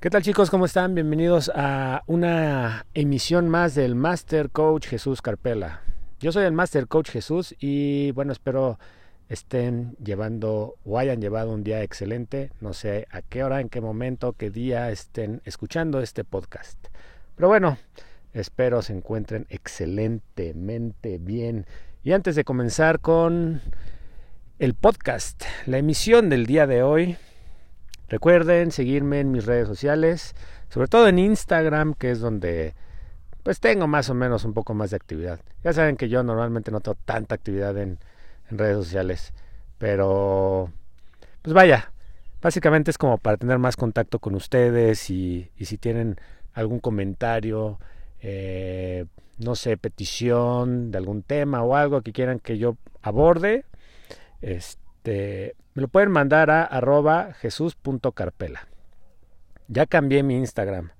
¿Qué tal chicos? ¿Cómo están? Bienvenidos a una emisión más del Master Coach Jesús Carpela. Yo soy el Master Coach Jesús y bueno, espero estén llevando o hayan llevado un día excelente. No sé a qué hora, en qué momento, qué día estén escuchando este podcast. Pero bueno, espero se encuentren excelentemente bien. Y antes de comenzar con el podcast, la emisión del día de hoy, Recuerden seguirme en mis redes sociales, sobre todo en Instagram, que es donde pues tengo más o menos un poco más de actividad. Ya saben que yo normalmente no tengo tanta actividad en, redes sociales, pero pues vaya, básicamente es como para tener más contacto con ustedes y, y si tienen algún comentario, eh, no sé, petición de algún tema o algo que quieran que yo aborde, este, me lo pueden mandar a arroba jesús.carpela. Ya cambié mi Instagram,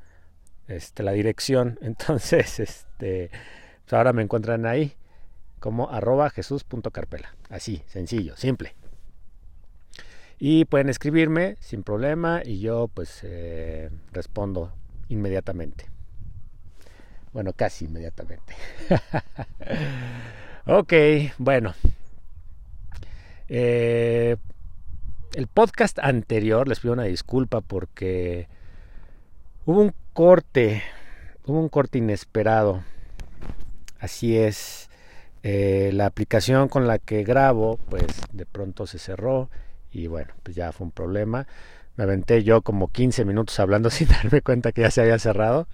este, la dirección, entonces este, pues ahora me encuentran ahí como arroba jesús.carpela. Así, sencillo, simple. Y pueden escribirme sin problema y yo pues eh, respondo inmediatamente. Bueno, casi inmediatamente. ok, bueno. Eh, el podcast anterior, les pido una disculpa porque hubo un corte, hubo un corte inesperado. Así es, eh, la aplicación con la que grabo, pues de pronto se cerró y bueno, pues ya fue un problema. Me aventé yo como 15 minutos hablando sin darme cuenta que ya se había cerrado.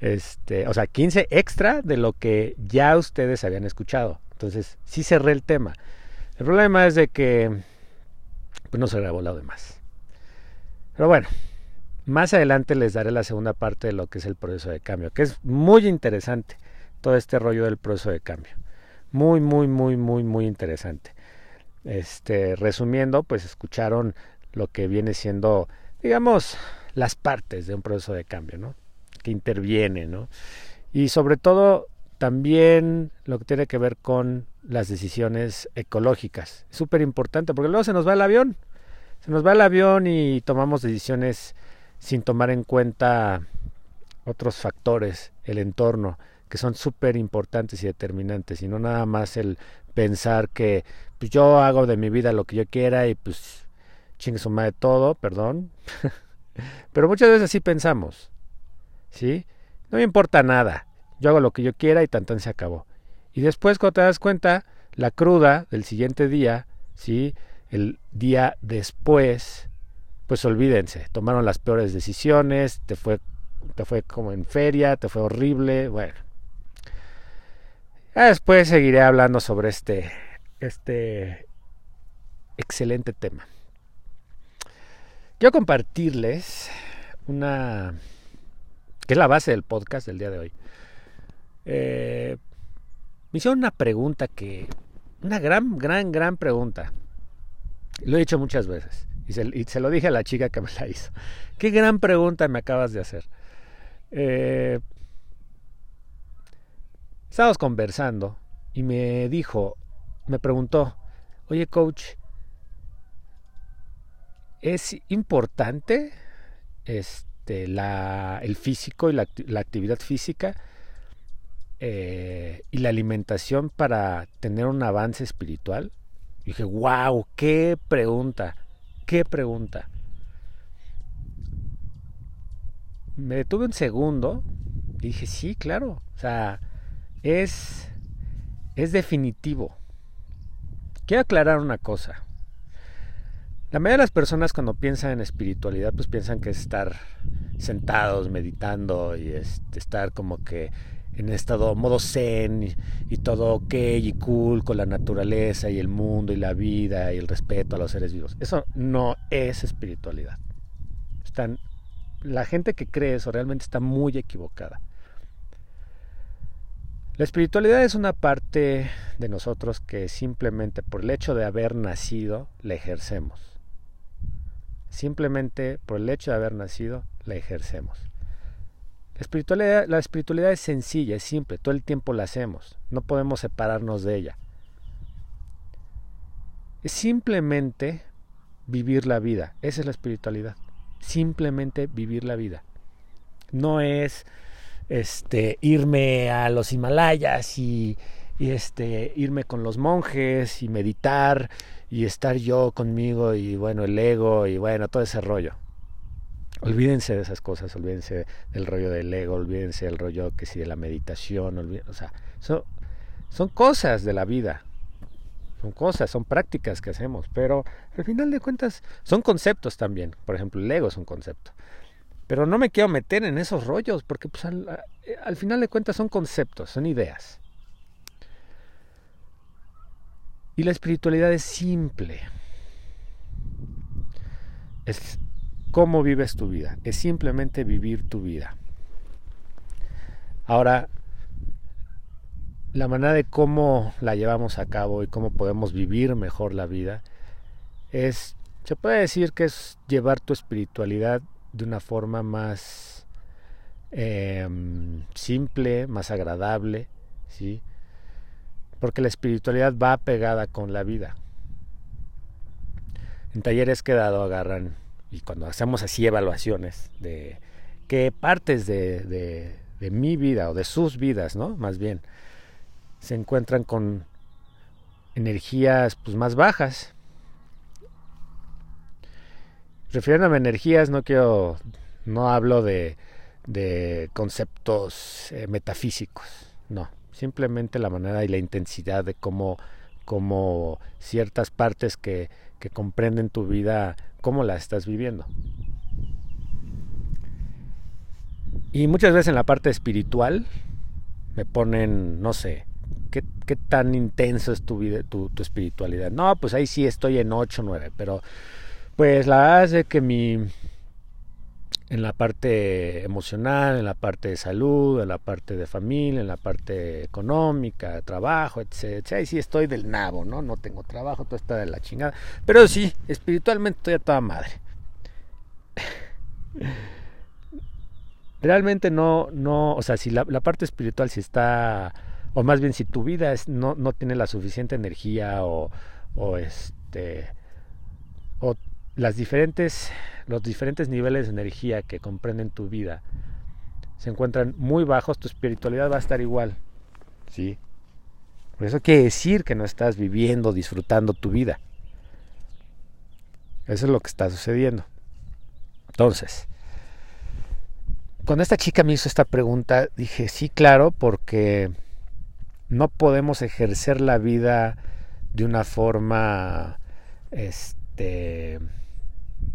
Este, o sea, 15 extra de lo que ya ustedes habían escuchado. Entonces, sí cerré el tema. El problema es de que pues no se grabó lo demás. Pero bueno, más adelante les daré la segunda parte de lo que es el proceso de cambio, que es muy interesante todo este rollo del proceso de cambio. Muy, muy, muy, muy, muy interesante. Este, resumiendo, pues escucharon lo que viene siendo, digamos, las partes de un proceso de cambio, ¿no? Que interviene, ¿no? Y sobre todo también lo que tiene que ver con las decisiones ecológicas. Súper importante porque luego se nos va el avión. Se nos va el avión y tomamos decisiones sin tomar en cuenta otros factores, el entorno, que son súper importantes y determinantes, y no nada más el pensar que pues, yo hago de mi vida lo que yo quiera y pues chingue su madre todo, perdón. Pero muchas veces así pensamos, ¿sí? No me importa nada, yo hago lo que yo quiera y tan se acabó. Y después cuando te das cuenta, la cruda del siguiente día, ¿sí? El día después, pues olvídense, tomaron las peores decisiones, te fue, te fue como en feria, te fue horrible, bueno. Después seguiré hablando sobre este, este excelente tema. Quiero compartirles una que es la base del podcast del día de hoy. Eh, me hicieron una pregunta que, una gran, gran, gran pregunta. Lo he dicho muchas veces y se, lo dije a la chica que me la hizo. Qué gran pregunta me acabas de hacer. Eh, estábamos conversando y me dijo, me preguntó, oye coach, ¿es importante este, la, el físico y la, la actividad física? Eh, y la alimentación para tener un avance espiritual? Dije, wow, qué pregunta, qué pregunta. Me detuve un segundo y dije, sí, claro, o sea, es, es definitivo. Quiero aclarar una cosa. La mayoría de las personas cuando piensan en espiritualidad, pues piensan que es estar sentados, meditando y estar como que en estado modo zen y, todo ok y cool con la naturaleza y el mundo y la vida y el respeto a los seres vivos. Eso no es espiritualidad. Están, la gente que cree eso realmente está muy equivocada. La espiritualidad es una parte de nosotros que simplemente por el hecho de haber nacido la ejercemos. Simplemente por el hecho de haber nacido la ejercemos. La espiritualidad, la espiritualidad es sencilla, es simple, todo el tiempo la hacemos, no podemos separarnos de ella. Es simplemente vivir la vida, esa es la espiritualidad. simplemente vivir la vida. No es este irme a los Himalayas y, y este irme con los monjes y meditar y estar yo conmigo y bueno, el ego y bueno, todo ese rollo. Olvídense de esas cosas, olvídense del rollo del ego, olvídense del rollo que si de la meditación, o sea, son, son cosas de la vida, son cosas, son prácticas que hacemos, pero al final de cuentas son conceptos también. Por ejemplo, el ego es un concepto. Pero no me quiero meter en esos rollos porque pues, al, al final de cuentas son conceptos, son ideas. Y la espiritualidad es simple. Es cómo vives tu vida. Es simplemente vivir tu vida. Ahora, la manera de cómo la llevamos a cabo y cómo podemos vivir mejor la vida es, se puede decir que es llevar tu espiritualidad de una forma más em, simple, más agradable, ¿sí? porque la espiritualidad va pegada con la vida. En talleres que dado agarran, y cuando hacemos así evaluaciones de qué partes de, mi vida o de sus vidas, ¿no? Más bien, se encuentran con energías pues, más bajas. Refiriéndome a energías, no quiero, no hablo de, de conceptos eh, metafísicos, no simplemente la manera y la intensidad de cómo, cómo ciertas partes que, que comprenden tu vida, cómo la estás viviendo. Y muchas veces en la parte espiritual me ponen, no sé, ¿qué, tan intenso es tu vida, tu, tu, espiritualidad? No, pues ahí sí estoy en 8 o 9, pero pues la hace que mi en la parte emocional, en la parte de salud, en la parte de familia, en la parte económica, trabajo, etcétera. Y sí estoy del nabo, ¿no? No tengo trabajo, todo está de la chingada. Pero sí, espiritualmente estoy a toda madre. Realmente no, no, o sea, si la, la parte espiritual si está, o más bien si tu vida es, no, no tiene la suficiente energía o, o este, o las diferentes, los diferentes niveles de energía que comprenden tu vida se encuentran muy bajos, tu espiritualidad va a estar igual. ¿Sí? Por eso quiere decir que no estás viviendo, disfrutando tu vida. Eso es lo que está sucediendo. Entonces, cuando esta chica me hizo esta pregunta, dije, sí, claro, porque no podemos ejercer la vida de una forma, este,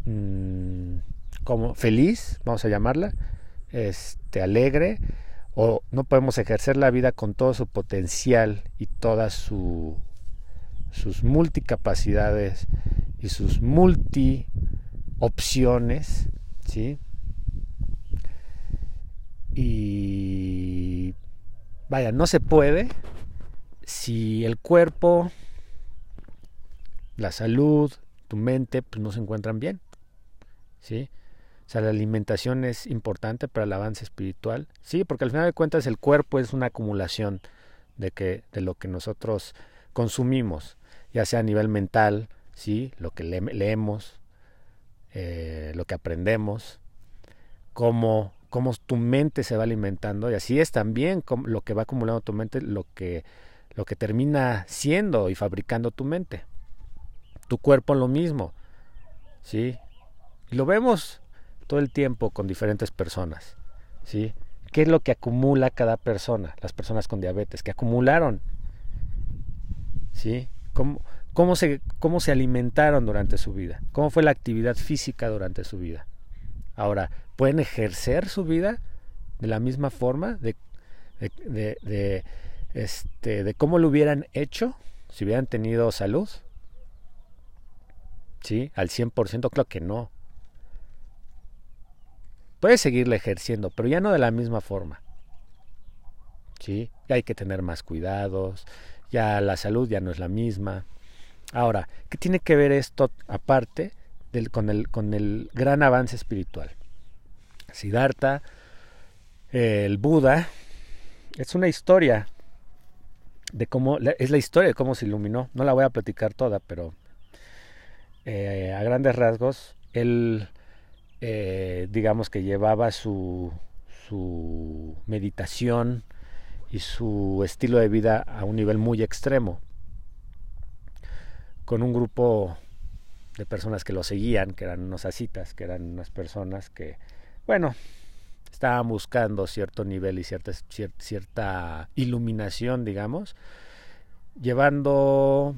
Mm, como feliz, vamos a llamarla, este, alegre, o no podemos ejercer la vida con todo su potencial y todas su, sus multicapacidades y sus multi opciones, ¿sí? Y vaya, no se puede si el cuerpo, la salud, tu mente, pues no se encuentran bien. ¿Sí? O sea, la alimentación es importante para el avance espiritual, sí, porque al final de cuentas el cuerpo es una acumulación de que de lo que nosotros consumimos, ya sea a nivel mental, sí, lo que leemos, eh, lo que aprendemos, cómo, cómo tu mente se va alimentando y así es también lo que va acumulando tu mente, lo que lo que termina siendo y fabricando tu mente. Tu cuerpo lo mismo, sí, y lo vemos todo el tiempo con diferentes personas. ¿sí? ¿Qué es lo que acumula cada persona? Las personas con diabetes, que acumularon. ¿sí? ¿Cómo, cómo, se, ¿Cómo se alimentaron durante su vida? ¿Cómo fue la actividad física durante su vida? Ahora, ¿pueden ejercer su vida de la misma forma? ¿De, de, de, este, de cómo lo hubieran hecho si hubieran tenido salud? ¿Sí? Al 100%, claro que no. Puedes seguirle ejerciendo, pero ya no de la misma forma. ¿Sí? Ya hay que tener más cuidados, ya la salud ya no es la misma. Ahora, ¿qué tiene que ver esto aparte del, con, el, con el gran avance espiritual? Siddhartha, el Buda, es una historia de cómo, es la historia de cómo se iluminó. No la voy a platicar toda, pero eh, a grandes rasgos, él eh, digamos que llevaba su, su meditación y su estilo de vida a un nivel muy extremo, con un grupo de personas que lo seguían, que eran unos asitas, que eran unas personas que, bueno, estaban buscando cierto nivel y cierta, cierta iluminación, digamos, llevando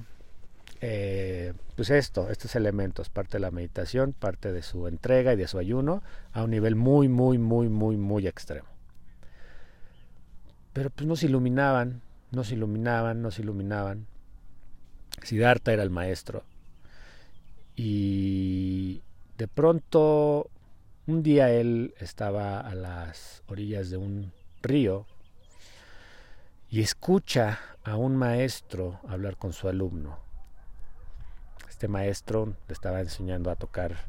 eh, pues esto, estos elementos, parte de la meditación, parte de su entrega y de su ayuno, a un nivel muy, muy, muy, muy, muy extremo. Pero pues nos iluminaban, nos iluminaban, nos iluminaban. Siddhartha era el maestro. Y de pronto, un día él estaba a las orillas de un río y escucha a un maestro hablar con su alumno. Este maestro le estaba enseñando a tocar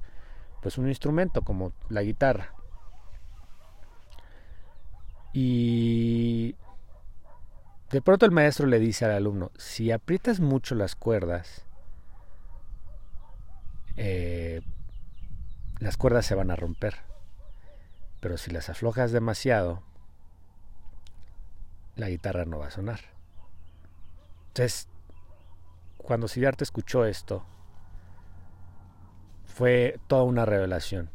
pues un instrumento como la guitarra. Y de pronto el maestro le dice al alumno, si aprietas mucho las cuerdas, eh, las cuerdas se van a romper. Pero si las aflojas demasiado, la guitarra no va a sonar. Entonces, cuando Siddhartha escuchó esto, fue toda una revelación.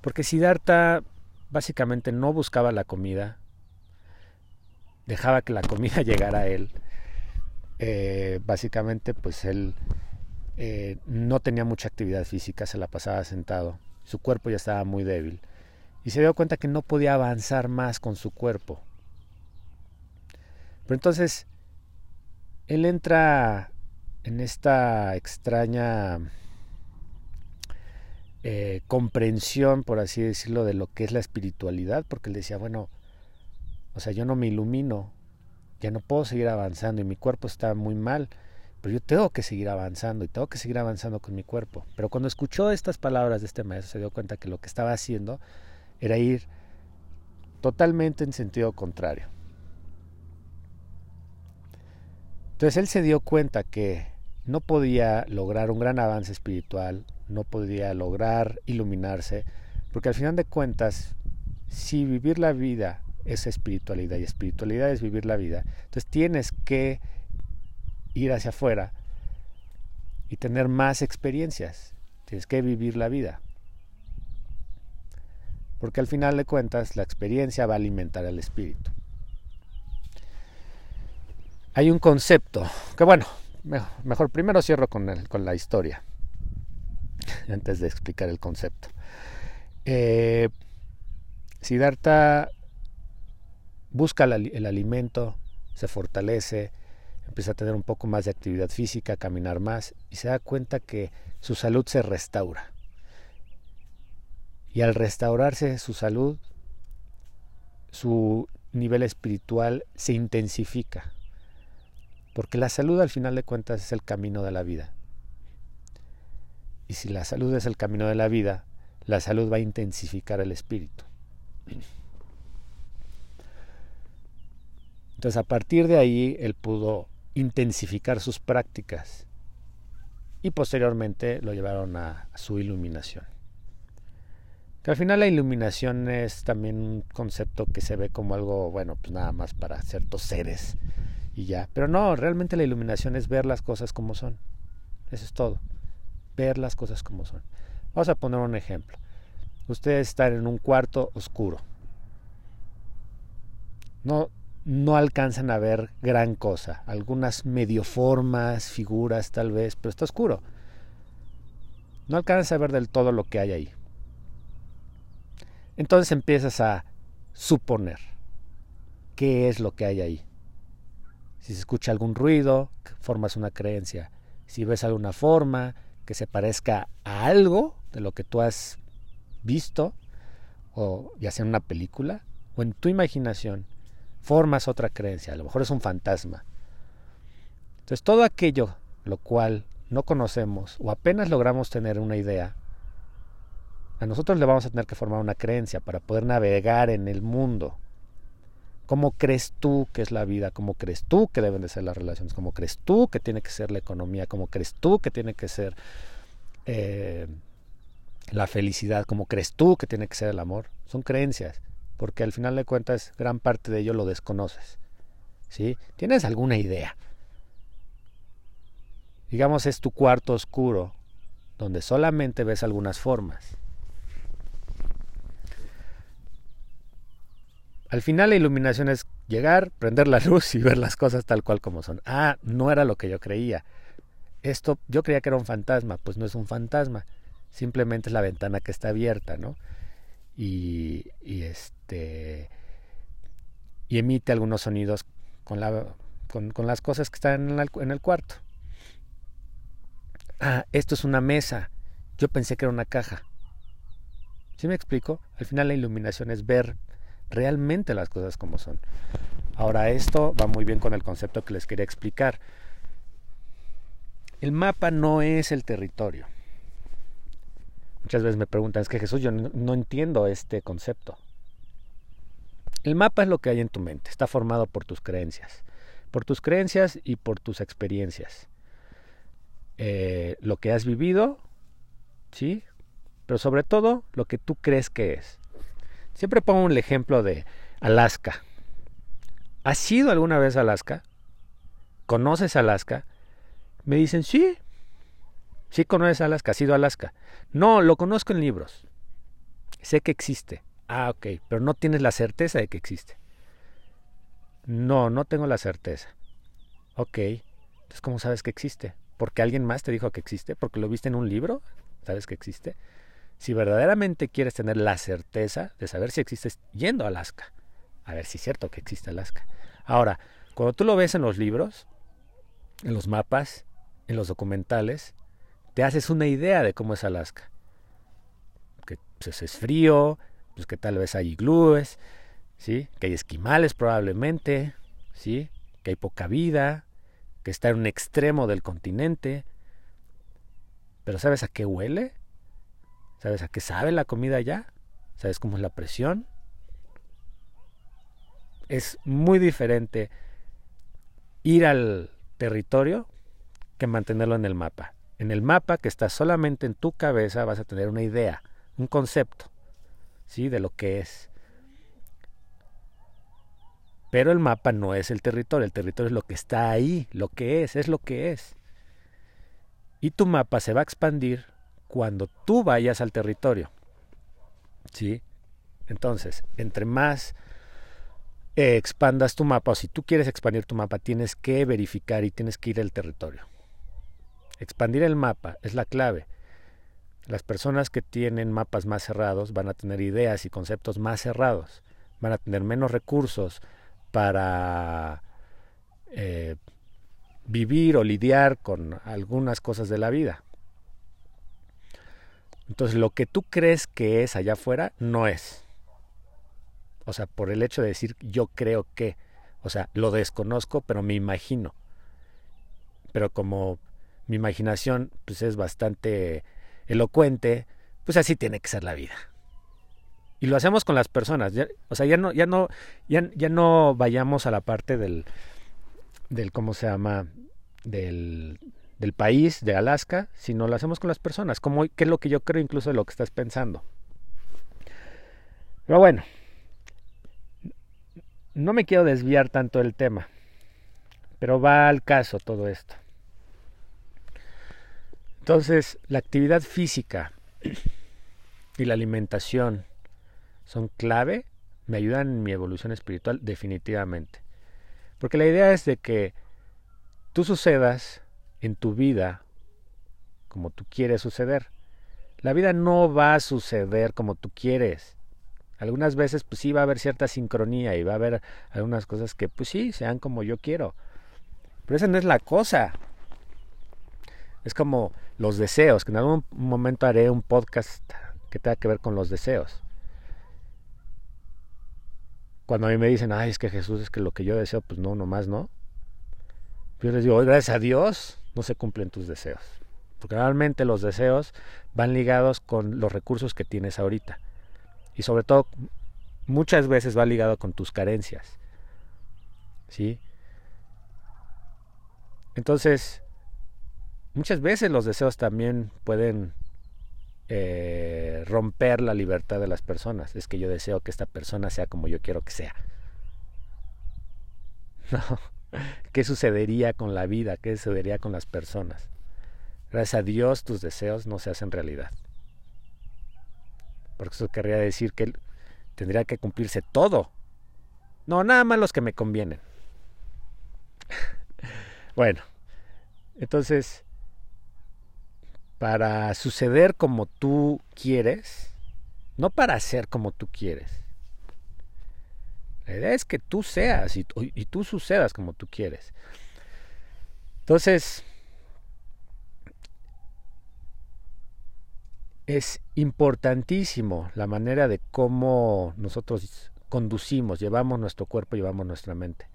Porque Siddhartha básicamente no buscaba la comida, dejaba que la comida llegara a él. Eh, básicamente, pues él eh, no tenía mucha actividad física, se la pasaba sentado, su cuerpo ya estaba muy débil y se dio cuenta que no podía avanzar más con su cuerpo. Pero entonces él entra en esta extraña eh, comprensión, por así decirlo, de lo que es la espiritualidad, porque él decía, bueno, o sea, yo no me ilumino, ya no puedo seguir avanzando y mi cuerpo está muy mal pero yo tengo que seguir avanzando y tengo que seguir avanzando con mi cuerpo. Pero cuando escuchó estas palabras de este maestro se dio cuenta que lo que estaba haciendo era ir totalmente en sentido contrario. Entonces él se dio cuenta que no podía lograr un gran avance espiritual, no podía lograr iluminarse, porque al final de cuentas, si vivir la vida es espiritualidad y espiritualidad es vivir la vida, entonces tienes que ir hacia afuera y tener más experiencias. Tienes que vivir la vida. Porque al final de cuentas la experiencia va a alimentar al espíritu. Hay un concepto que bueno, mejor, primero cierro con, el, con la historia antes de explicar el concepto. Eh, Siddhartha busca el alimento, se fortalece, empieza a tener un poco más de actividad física, caminar más y se da cuenta que su salud se restaura. Y al restaurarse su salud, su nivel espiritual se intensifica. Porque la salud al final de cuentas es el camino de la vida. Y si la salud es el camino de la vida, la salud va a intensificar el espíritu. Entonces a partir de ahí él pudo intensificar sus prácticas y posteriormente lo llevaron a, su iluminación. Que al final la iluminación es también un concepto que se ve como algo, bueno, pues nada más para ciertos seres y ya. Pero no, realmente la iluminación es ver las cosas como son. Eso es todo. Ver las cosas como son. Vamos a poner un ejemplo. Ustedes están en un cuarto oscuro. No no alcanzan a ver gran cosa, algunas medio formas, figuras tal vez, pero está oscuro. No alcanzas a ver del todo lo que hay ahí. Entonces empiezas a suponer qué es lo que hay ahí. Si se escucha algún ruido, formas una creencia. Si ves alguna forma que se parezca a algo de lo que tú has visto, o ya sea en una película, o en tu imaginación, formas otra creencia, a lo mejor es un fantasma. Entonces todo aquello lo cual no conocemos o apenas logramos tener una idea, a nosotros le vamos a tener que formar una creencia para poder navegar en el mundo. ¿Cómo crees tú que es la vida? ¿Cómo crees tú que deben de ser las relaciones? ¿Cómo crees tú que tiene que ser la economía? ¿Cómo crees tú que tiene que ser eh, la felicidad, como crees tú que tiene que ser el amor, son creencias, porque al final de cuentas gran parte de ello lo desconoces. ¿Sí? ¿Tienes alguna idea? Digamos es tu cuarto oscuro, donde solamente ves algunas formas. Al final la iluminación es llegar, prender la luz y ver las cosas tal cual como son. Ah, no era lo que yo creía. Esto, yo creía que era un fantasma, pues no es un fantasma, simplemente es la ventana que está abierta, ¿no? Y, este y emite algunos sonidos con, la, con, las cosas que están en, en el cuarto. Ah, esto es una mesa. Yo pensé que era una caja. ¿Sí me explico? Al final la iluminación es ver realmente las cosas como son. Ahora esto va muy bien con el concepto que les quería explicar. El mapa no es el territorio. Muchas veces me preguntan, es que Jesús, yo no, entiendo este concepto. El mapa es lo que hay en tu mente, está formado por tus creencias, por tus creencias y por tus experiencias. Eh, lo que has vivido, ¿sí? Pero sobre todo lo que tú crees que es. Siempre pongo el ejemplo de Alaska. ¿Has ido alguna vez Alaska? ¿Conoces Alaska? Me dicen, sí. Sí conoces Alaska, has ido a Alaska. No, lo conozco en libros. Sé que existe. Ah, ok, pero no tienes la certeza de que existe. No, no tengo la certeza. Ok, entonces ¿cómo sabes que existe? ¿Porque alguien más te dijo que existe? ¿Porque lo viste en un libro? ¿Sabes que existe? Si verdaderamente quieres tener la certeza de saber si existes yendo a Alaska, a ver si es cierto que existe Alaska. Ahora, cuando tú lo ves en los libros, en los mapas, en los documentales, te haces una idea de cómo es Alaska. Que pues, es frío, pues que tal vez hay iglúes, ¿sí? que hay esquimales probablemente, ¿sí? que hay poca vida, que está en un extremo del continente. Pero ¿sabes a qué huele? ¿Sabes a qué sabe la comida allá? ¿Sabes cómo es la presión? Es muy diferente ir al territorio que mantenerlo en el mapa. En el mapa que está solamente en tu cabeza vas a tener una idea, un concepto, ¿sí? De lo que es. Pero el mapa no es el territorio, el territorio es lo que está ahí, lo que es, es lo que es. Y tu mapa se va a expandir cuando tú vayas al territorio. ¿Sí? Entonces, entre más eh, expandas tu mapa, o si tú quieres expandir tu mapa, tienes que verificar y tienes que ir al territorio. Expandir el mapa es la clave. Las personas que tienen mapas más cerrados van a tener ideas y conceptos más cerrados, van a tener menos recursos para eh, vivir o lidiar con algunas cosas de la vida. Entonces lo que tú crees que es allá afuera no es. O sea, por el hecho de decir yo creo que, o sea, lo desconozco, pero me imagino. Pero como mi imaginación pues es bastante elocuente, pues así tiene que ser la vida. Y lo hacemos con las personas, o sea, ya no ya no ya, ya no vayamos a la parte del del cómo se llama del del país, de Alaska, sino lo hacemos con las personas, como qué es lo que yo creo incluso de lo que estás pensando. Pero bueno, no me quiero desviar tanto del tema, pero va al caso todo esto. Entonces, la actividad física y la alimentación son clave, me ayudan en mi evolución espiritual definitivamente. Porque la idea es de que tú sucedas en tu vida como tú quieres suceder. La vida no va a suceder como tú quieres. Algunas veces pues sí va a haber cierta sincronía y va a haber algunas cosas que pues sí sean como yo quiero. Pero esa no es la cosa. Es como los deseos, que en algún momento haré un podcast que tenga que ver con los deseos. Cuando a mí me dicen, ay, es que Jesús es que lo que yo deseo, pues no, nomás no. Yo les digo, gracias a Dios, no se cumplen tus deseos. Porque realmente los deseos van ligados con los recursos que tienes ahorita. Y sobre todo, muchas veces va ligado con tus carencias. ¿Sí? Entonces, muchas veces los deseos también pueden eh, romper la libertad de las personas. Es que yo deseo que esta persona sea como yo quiero que sea. No. ¿Qué sucedería con la vida? ¿Qué sucedería con las personas? Gracias a Dios tus deseos no se hacen realidad. Porque eso querría decir que tendría que cumplirse todo. No, nada más los que me convienen. bueno, entonces, para suceder como tú quieres, no para ser como tú quieres. La idea es que tú seas y, tú sucedas como tú quieres. Entonces, es importantísimo la manera de cómo nosotros conducimos, llevamos nuestro cuerpo, llevamos nuestra mente.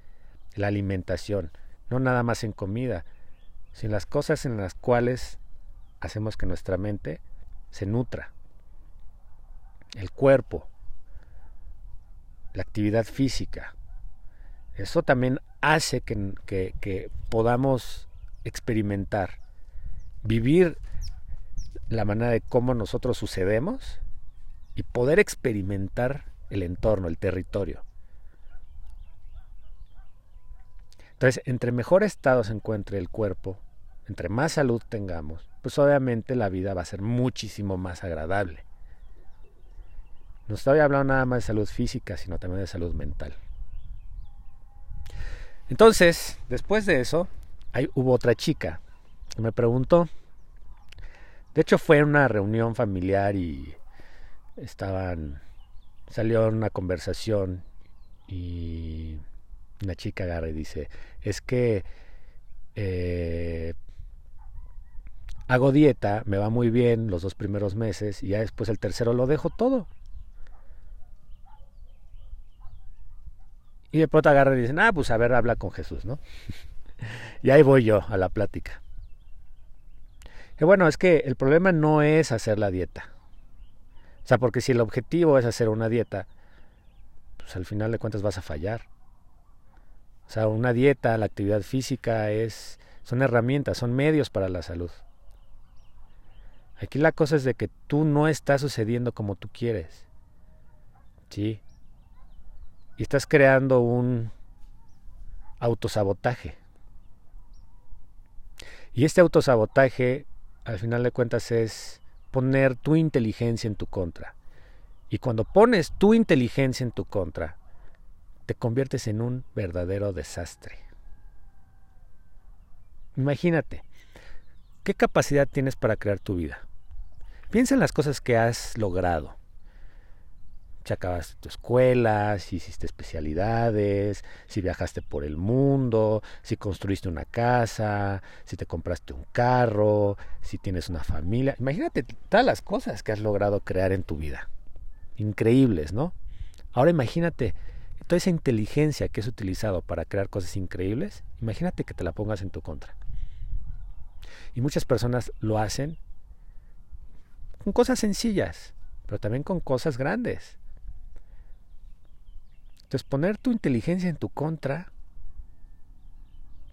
La alimentación, no nada más en comida, sino las cosas en las cuales hacemos que nuestra mente se nutra. El cuerpo, la actividad física. Eso también hace que, que, podamos experimentar, vivir la manera de cómo nosotros sucedemos y poder experimentar el entorno, el territorio. Entonces, entre mejor estado se encuentre el cuerpo, entre más salud tengamos, pues obviamente la vida va a ser muchísimo más agradable. No estoy hablando nada más de salud física, sino también de salud mental. Entonces, después de eso, hay, hubo otra chica que me preguntó, de hecho fue una reunión familiar y estaban, salió una conversación y una chica agarra y dice, es que eh, hago dieta, me va muy bien los dos primeros meses y ya después el tercero lo dejo todo. Y de pronto agarra y dicen, ah, pues a ver, habla con Jesús, ¿no? y ahí voy yo a la plática. Que bueno, es que el problema no es hacer la dieta. O sea, porque si el objetivo es hacer una dieta, pues al final de cuentas vas a fallar. O sea, una dieta, la actividad física es son herramientas, son medios para la salud. Aquí la cosa es de que tú no estás sucediendo como tú quieres. ¿Sí? Y estás creando un autosabotaje. Y este autosabotaje al final de cuentas es poner tu inteligencia en tu contra. Y cuando pones tu inteligencia en tu contra, te conviertes en un verdadero desastre. Imagínate, ¿qué capacidad tienes para crear tu vida? Piensa en las cosas que has logrado si acabaste tu escuela, si hiciste especialidades, si viajaste por el mundo, si construiste una casa, si te compraste un carro, si tienes una familia. Imagínate todas las cosas que has logrado crear en tu vida. Increíbles, ¿no? Ahora imagínate toda esa inteligencia que has utilizado para crear cosas increíbles, imagínate que te la pongas en tu contra. Y muchas personas lo hacen con cosas sencillas, pero también con cosas grandes. Entonces poner tu inteligencia en tu contra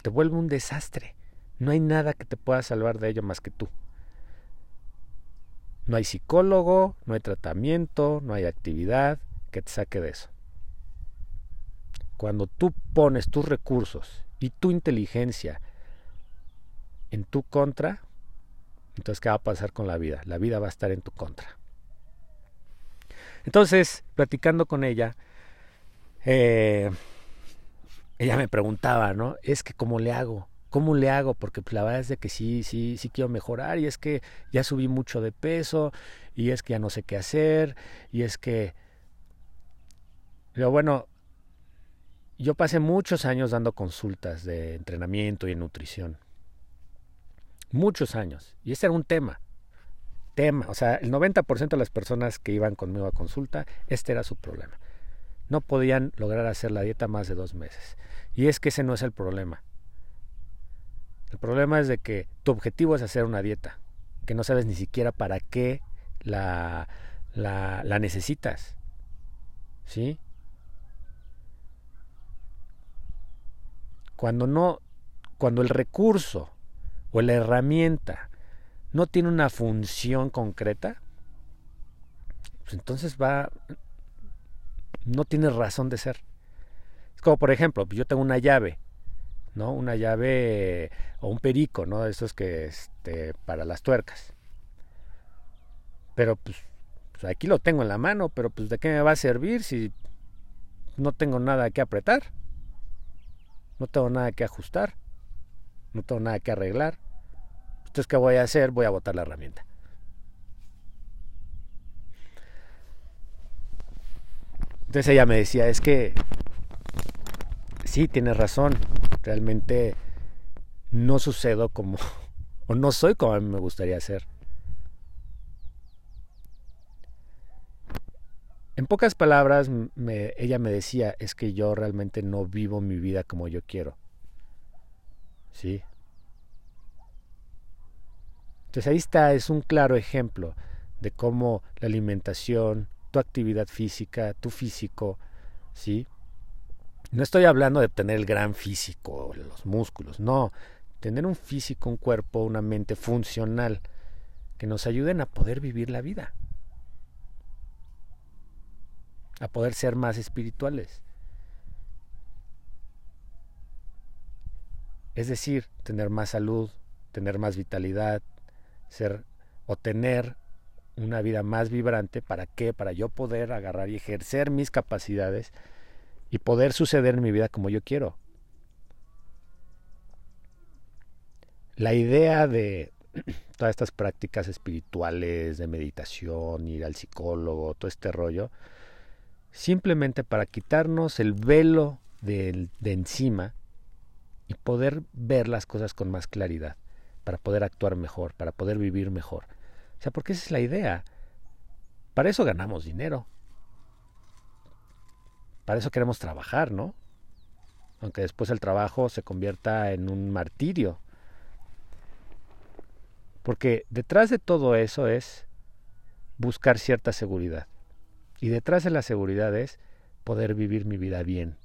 te vuelve un desastre. No hay nada que te pueda salvar de ello más que tú. No hay psicólogo, no hay tratamiento, no hay actividad que te saque de eso. Cuando tú pones tus recursos y tu inteligencia en tu contra, entonces ¿qué va a pasar con la vida? La vida va a estar en tu contra. Entonces, platicando con ella, eh, ella me preguntaba, ¿no? Es que cómo le hago, cómo le hago, porque pues, la verdad es de que sí, sí, sí quiero mejorar y es que ya subí mucho de peso y es que ya no sé qué hacer y es que, pero bueno, yo pasé muchos años dando consultas de entrenamiento y nutrición, muchos años, y este era un tema, tema, o sea, el 90% de las personas que iban conmigo a consulta, este era su problema no podían lograr hacer la dieta más de dos meses. Y es que ese no es el problema. El problema es de que tu objetivo es hacer una dieta, que no sabes ni siquiera para qué la, la, necesitas. ¿Sí? Cuando no, cuando el recurso o la herramienta no tiene una función concreta, pues entonces va, no tiene razón de ser. Es como, por ejemplo, yo tengo una llave, ¿no? Una llave o un perico, ¿no? Esos que, este, para las tuercas. Pero pues, pues, aquí lo tengo en la mano, pero pues ¿de qué me va a servir si no tengo nada que apretar? No tengo nada que ajustar. No tengo nada que arreglar. Entonces, ¿qué voy a hacer? Voy a botar la herramienta. Entonces ella me decía, es que sí, tienes razón, realmente no sucedo como, o no soy como a mí me gustaría ser. En pocas palabras, ella me decía, es que yo realmente no vivo mi vida como yo quiero. ¿Sí? Entonces ahí está, es un claro ejemplo de cómo la alimentación, tu actividad física, tu físico, ¿sí? No estoy hablando de tener el gran físico, los músculos, no, tener un físico, un cuerpo, una mente funcional que nos ayuden a poder vivir la vida, a poder ser más espirituales. Es decir, tener más salud, tener más vitalidad, ser o tener una vida más vibrante. ¿Para qué? Para yo poder agarrar y ejercer mis capacidades y poder suceder en mi vida como yo quiero. La idea de todas estas prácticas espirituales, de meditación, ir al psicólogo, todo este rollo, simplemente para quitarnos el velo de, de encima y poder ver las cosas con más claridad, para poder actuar mejor, para poder vivir mejor. O sea, porque esa es la idea. Para eso ganamos dinero. Para eso queremos trabajar, ¿no? Aunque después el trabajo se convierta en un martirio. Porque detrás de todo eso es buscar cierta seguridad. Y detrás de la seguridad es poder vivir mi vida bien,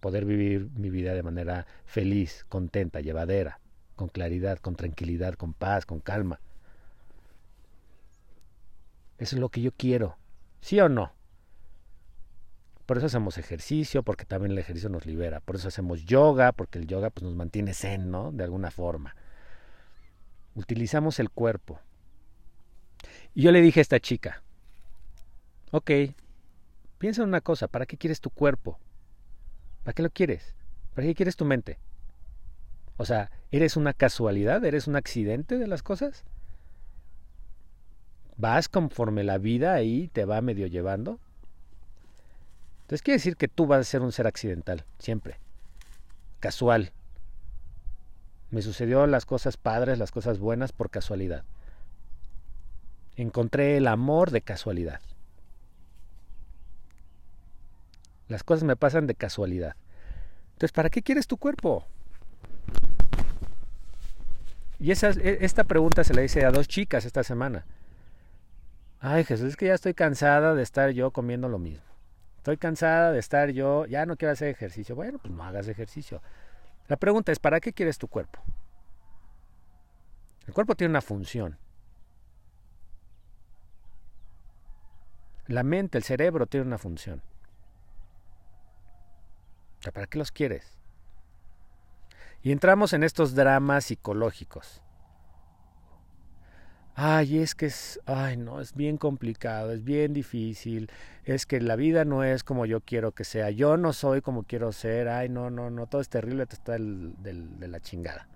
poder vivir mi vida de manera feliz, contenta, llevadera, con claridad, con tranquilidad, con paz, con calma. Eso es lo que yo quiero. ¿Sí o no? Por eso hacemos ejercicio, porque también el ejercicio nos libera. Por eso hacemos yoga, porque el yoga pues, nos mantiene zen, ¿no? De alguna forma. Utilizamos el cuerpo. Y yo le dije a esta chica, ok, piensa en una cosa, ¿para qué quieres tu cuerpo? ¿Para qué lo quieres? ¿Para qué quieres tu mente? O sea, ¿eres una casualidad? ¿Eres un accidente de las cosas? Vas conforme la vida ahí te va medio llevando. Entonces quiere decir que tú vas a ser un ser accidental, siempre. Casual. Me sucedió las cosas padres, las cosas buenas por casualidad. Encontré el amor de casualidad. Las cosas me pasan de casualidad. Entonces, ¿para qué quieres tu cuerpo? Y esa, e, esta pregunta se la hice a dos chicas esta semana. Ay, Jesús, es que ya estoy cansada de estar yo comiendo lo mismo. Estoy cansada de estar yo, ya no quiero hacer ejercicio. Bueno, pues no hagas ejercicio. La pregunta es, ¿para qué quieres tu cuerpo? El cuerpo tiene una función. La mente, el cerebro tiene una función. ¿Para qué los quieres? Y entramos en estos dramas psicológicos ay, es que es, ay, no, es bien complicado, es bien difícil, es que la vida no es como yo quiero que sea, yo no soy como quiero ser, ay, no, no, no, todo es terrible, todo está de la chingada.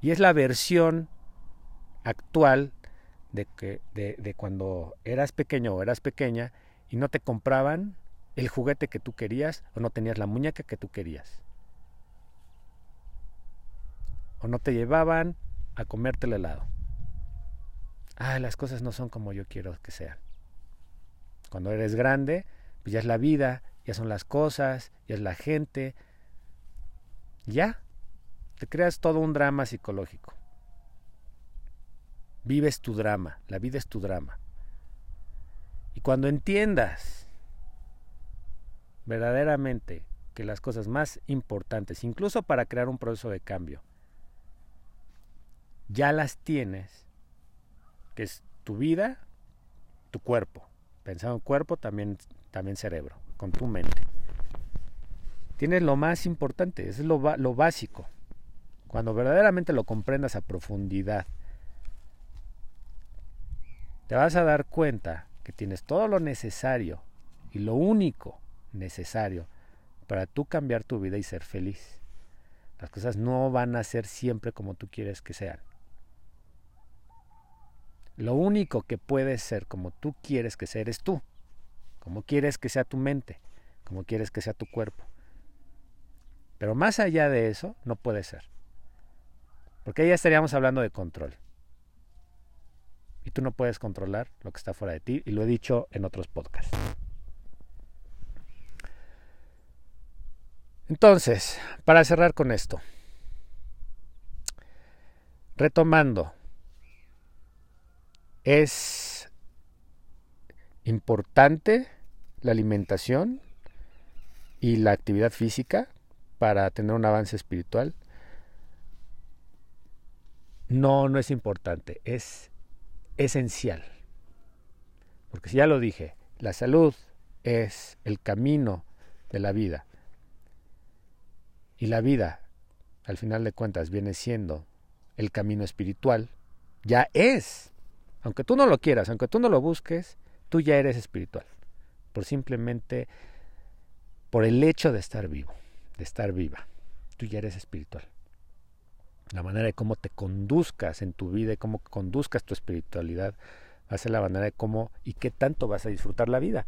Y es la versión actual de, que, de, de cuando eras pequeño o eras pequeña y no te compraban el juguete que tú querías o no tenías la muñeca que tú querías. O no te llevaban a comerte el helado. Ah, las cosas no son como yo quiero que sean. Cuando eres grande, pues ya es la vida, ya son las cosas, ya es la gente. Ya, te creas todo un drama psicológico. Vives tu drama, la vida es tu drama. Y cuando entiendas verdaderamente que las cosas más importantes, incluso para crear un proceso de cambio, ya las tienes, que es tu vida, tu cuerpo. Pensando en cuerpo, también, también cerebro, con tu mente. Tienes lo más importante, es lo, lo básico. Cuando verdaderamente lo comprendas a profundidad, te vas a dar cuenta que tienes todo lo necesario y lo único necesario para tú cambiar tu vida y ser feliz. Las cosas no van a ser siempre como tú quieres que sean. Lo único que puede ser como tú quieres que sea eres tú. Como quieres que sea tu mente. Como quieres que sea tu cuerpo. Pero más allá de eso, no puede ser. Porque ahí ya estaríamos hablando de control. Y tú no puedes controlar lo que está fuera de ti. Y lo he dicho en otros podcasts. Entonces, para cerrar con esto, retomando, es importante la alimentación y la actividad física para tener un avance espiritual. No, no es importante, es esencial. Porque si ya lo dije, la salud es el camino de la vida. Y la vida, al final de cuentas, viene siendo el camino espiritual. Ya es. Aunque tú no lo quieras, aunque tú no lo busques, tú ya eres espiritual. Por simplemente, por el hecho de estar vivo, de estar viva. Tú ya eres espiritual. La manera de cómo te conduzcas en tu vida y cómo conduzcas tu espiritualidad va a ser la manera de cómo y qué tanto vas a disfrutar la vida.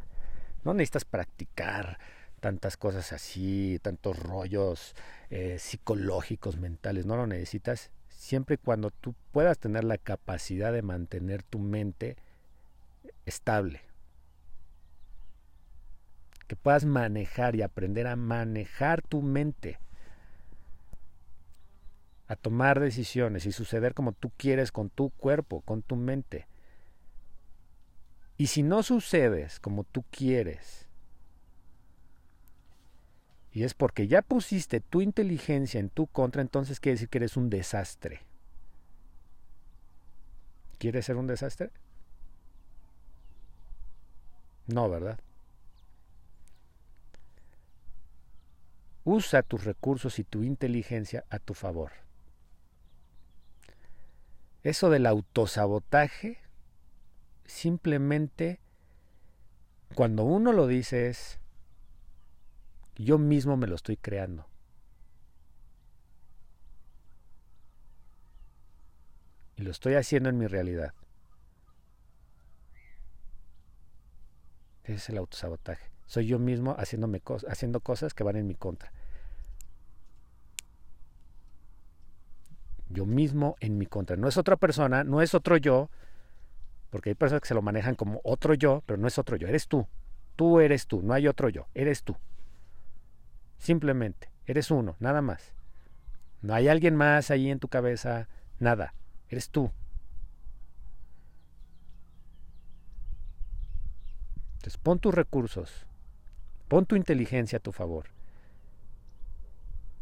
No necesitas practicar tantas cosas así, tantos rollos eh, psicológicos, mentales, no lo necesitas siempre y cuando tú puedas tener la capacidad de mantener tu mente estable. Que puedas manejar y aprender a manejar tu mente. A tomar decisiones y suceder como tú quieres con tu cuerpo, con tu mente. Y si no sucedes como tú quieres, y es porque ya pusiste tu inteligencia en tu contra, entonces quiere decir que eres un desastre. ¿Quieres ser un desastre? No, ¿verdad? Usa tus recursos y tu inteligencia a tu favor. Eso del autosabotaje, simplemente cuando uno lo dice es, yo mismo me lo estoy creando. Y lo estoy haciendo en mi realidad. Ese es el autosabotaje. Soy yo mismo haciéndome haciendo cosas que van en mi contra. Yo mismo en mi contra. No es otra persona, no es otro yo, porque hay personas que se lo manejan como otro yo, pero no es otro yo, eres tú. Tú eres tú, no hay otro yo, eres tú. Simplemente, eres uno, nada más. No hay alguien más ahí en tu cabeza, nada. Eres tú. Entonces pon tus recursos, pon tu inteligencia a tu favor.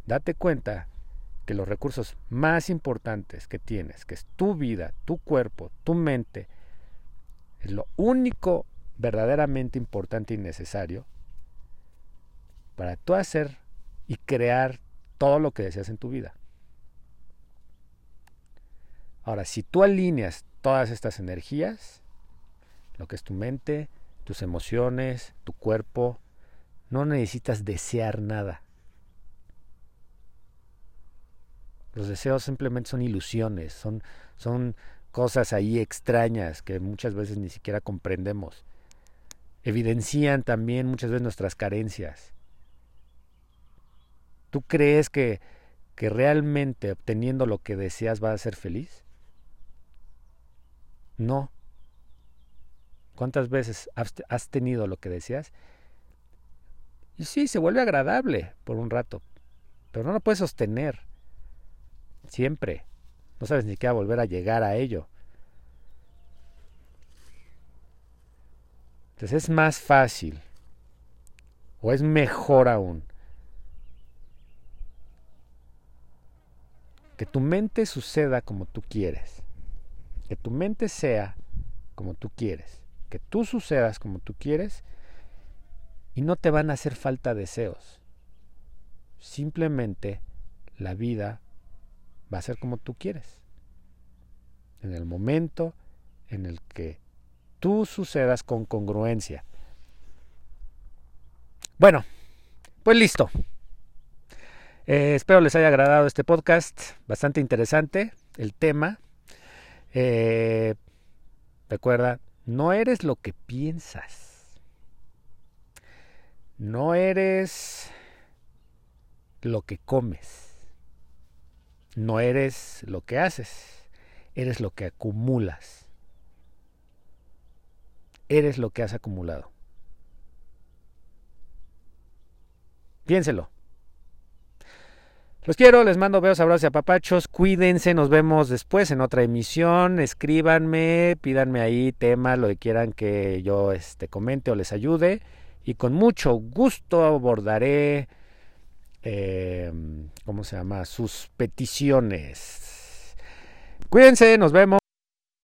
Date cuenta que los recursos más importantes que tienes, que es tu vida, tu cuerpo, tu mente, es lo único verdaderamente importante y necesario para tú hacer y crear todo lo que deseas en tu vida. Ahora, si tú alineas todas estas energías, lo que es tu mente, tus emociones, tu cuerpo, no necesitas desear nada. Los deseos simplemente son ilusiones, son, son cosas ahí extrañas que muchas veces ni siquiera comprendemos. Evidencian también muchas veces nuestras carencias. ¿Tú crees que, que realmente obteniendo lo que deseas vas a ser feliz? No. ¿Cuántas veces has tenido lo que deseas? Y sí, se vuelve agradable por un rato, pero no lo puedes sostener siempre. No sabes ni qué volver a llegar a ello. Entonces es más fácil, o es mejor aún, que tu mente suceda como tú quieres. Que tu mente sea como tú quieres, que tú sucedas como tú quieres y no te van a hacer falta deseos. Simplemente la vida va a ser como tú quieres. En el momento en el que tú sucedas con congruencia. Bueno, pues listo. Eh, espero les haya agradado este podcast, bastante interesante el tema. Eh, recuerda, no eres lo que piensas. No eres lo que comes. No eres lo que haces. Eres lo que acumulas. Eres lo que has acumulado. Piénselo. Los quiero, les mando besos, abrazos y apapachos. Cuídense, nos vemos después en otra emisión. Escríbanme, pídanme ahí temas, lo que quieran que yo este, comente o les ayude. Y con mucho gusto abordaré, eh, ¿cómo se llama? Sus peticiones. Cuídense, nos vemos.